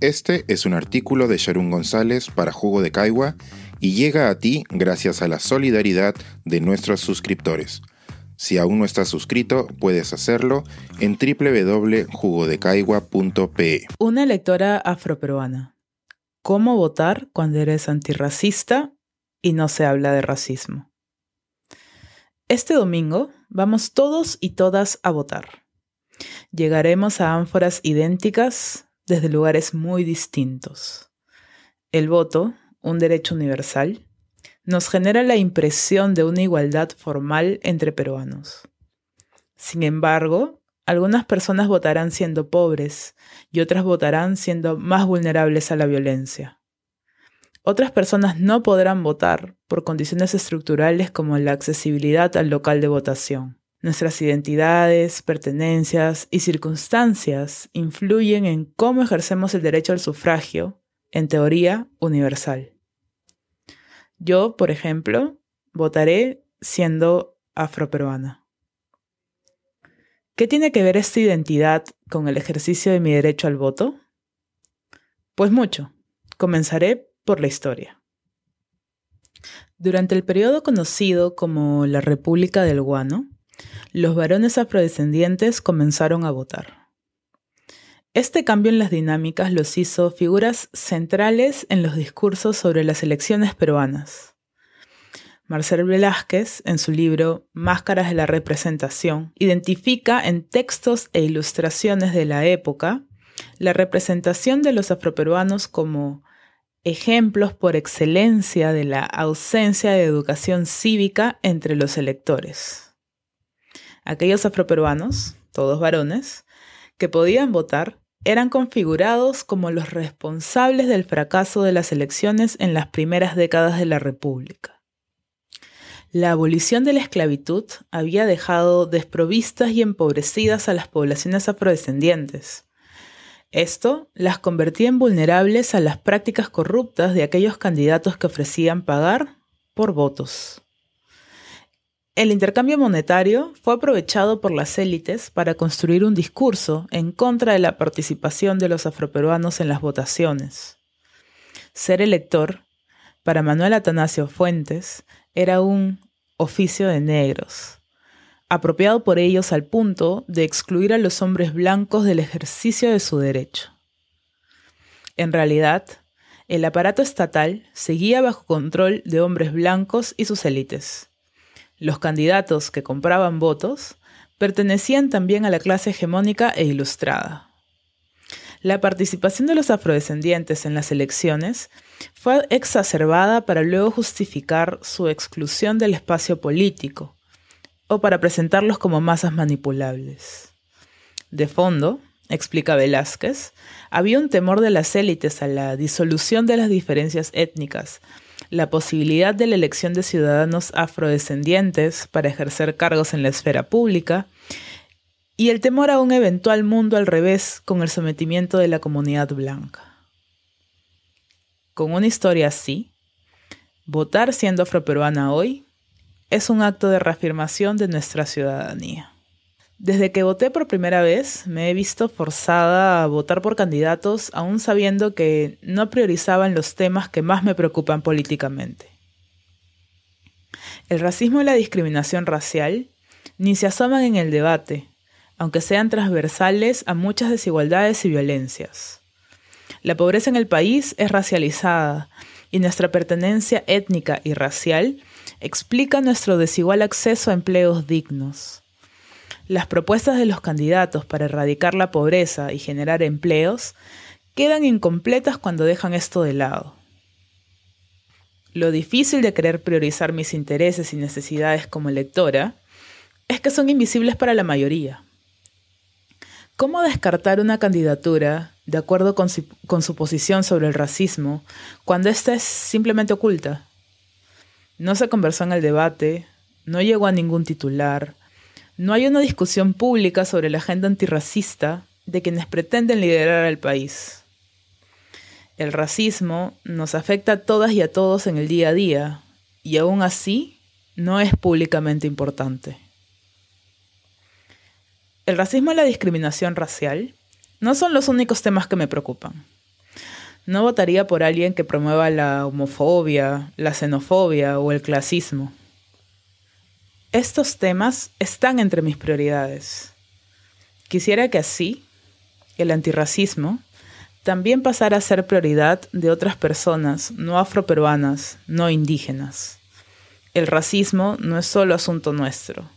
Este es un artículo de Sharon González para Jugo de Caigua y llega a ti gracias a la solidaridad de nuestros suscriptores. Si aún no estás suscrito, puedes hacerlo en www.jugodecaigua.pe. Una electora afroperuana. ¿Cómo votar cuando eres antirracista y no se habla de racismo? Este domingo vamos todos y todas a votar. Llegaremos a ánforas idénticas desde lugares muy distintos. El voto, un derecho universal, nos genera la impresión de una igualdad formal entre peruanos. Sin embargo, algunas personas votarán siendo pobres y otras votarán siendo más vulnerables a la violencia. Otras personas no podrán votar por condiciones estructurales como la accesibilidad al local de votación. Nuestras identidades, pertenencias y circunstancias influyen en cómo ejercemos el derecho al sufragio, en teoría universal. Yo, por ejemplo, votaré siendo afroperuana. ¿Qué tiene que ver esta identidad con el ejercicio de mi derecho al voto? Pues mucho. Comenzaré por la historia. Durante el periodo conocido como la República del Guano, los varones afrodescendientes comenzaron a votar. Este cambio en las dinámicas los hizo figuras centrales en los discursos sobre las elecciones peruanas. Marcel Velázquez, en su libro Máscaras de la Representación, identifica en textos e ilustraciones de la época la representación de los afroperuanos como ejemplos por excelencia de la ausencia de educación cívica entre los electores aquellos afroperuanos, todos varones, que podían votar, eran configurados como los responsables del fracaso de las elecciones en las primeras décadas de la República. La abolición de la esclavitud había dejado desprovistas y empobrecidas a las poblaciones afrodescendientes. Esto las convertía en vulnerables a las prácticas corruptas de aquellos candidatos que ofrecían pagar por votos. El intercambio monetario fue aprovechado por las élites para construir un discurso en contra de la participación de los afroperuanos en las votaciones. Ser elector, para Manuel Atanasio Fuentes, era un oficio de negros, apropiado por ellos al punto de excluir a los hombres blancos del ejercicio de su derecho. En realidad, el aparato estatal seguía bajo control de hombres blancos y sus élites los candidatos que compraban votos pertenecían también a la clase hegemónica e ilustrada. La participación de los afrodescendientes en las elecciones fue exacerbada para luego justificar su exclusión del espacio político o para presentarlos como masas manipulables. De fondo, explica Velázquez, había un temor de las élites a la disolución de las diferencias étnicas la posibilidad de la elección de ciudadanos afrodescendientes para ejercer cargos en la esfera pública y el temor a un eventual mundo al revés con el sometimiento de la comunidad blanca. Con una historia así, votar siendo afroperuana hoy es un acto de reafirmación de nuestra ciudadanía. Desde que voté por primera vez, me he visto forzada a votar por candidatos aún sabiendo que no priorizaban los temas que más me preocupan políticamente. El racismo y la discriminación racial ni se asoman en el debate, aunque sean transversales a muchas desigualdades y violencias. La pobreza en el país es racializada y nuestra pertenencia étnica y racial explica nuestro desigual acceso a empleos dignos las propuestas de los candidatos para erradicar la pobreza y generar empleos quedan incompletas cuando dejan esto de lado. Lo difícil de querer priorizar mis intereses y necesidades como electora es que son invisibles para la mayoría. ¿Cómo descartar una candidatura de acuerdo con su, posición sobre el racismo cuando ésta es simplemente oculta? No se conversó en el debate, no llegó a ningún titular, no hay una discusión pública sobre la agenda antirracista de quienes pretenden liderar al país. El racismo nos afecta a todas y a todos en el día a día, y aún así no es públicamente importante. El racismo y la discriminación racial no son los únicos temas que me preocupan. No votaría por alguien que promueva la homofobia, la xenofobia o el clasismo. Estos temas están entre mis prioridades. Quisiera que así, el antirracismo, también pasara a ser prioridad de otras personas no afroperuanas, no indígenas. El racismo no es solo asunto nuestro.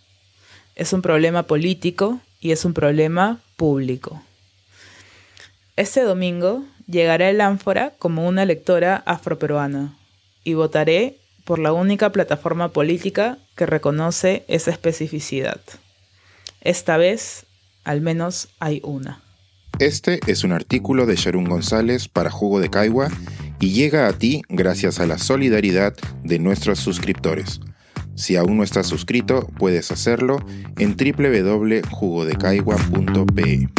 Es un problema político y es un problema público. Este domingo llegaré el ánfora como una lectora afroperuana y votaré por la única plataforma política que reconoce esa especificidad. Esta vez, al menos, hay una. Este es un artículo de Sharon González para Jugo de Caigua y llega a ti gracias a la solidaridad de nuestros suscriptores. Si aún no estás suscrito, puedes hacerlo en www.jugodecaigua.pe.